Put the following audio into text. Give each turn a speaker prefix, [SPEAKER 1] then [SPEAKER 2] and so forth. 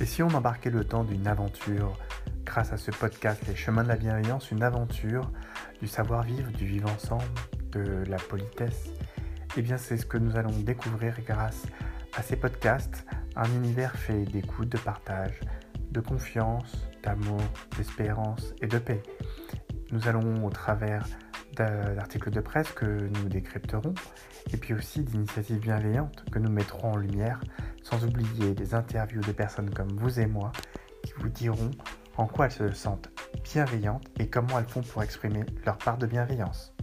[SPEAKER 1] Et si on embarquait le temps d'une aventure grâce à ce podcast Les chemins de la bienveillance, une aventure du savoir-vivre, du vivre ensemble, de la politesse Eh bien c'est ce que nous allons découvrir grâce à ces podcasts, un univers fait d'écoute, de partage, de confiance, d'amour, d'espérance et de paix. Nous allons au travers d'articles de presse que nous décrypterons et puis aussi d'initiatives bienveillantes que nous mettrons en lumière, sans oublier des interviews de personnes comme vous et moi qui vous diront en quoi elles se sentent bienveillantes et comment elles font pour exprimer leur part de bienveillance.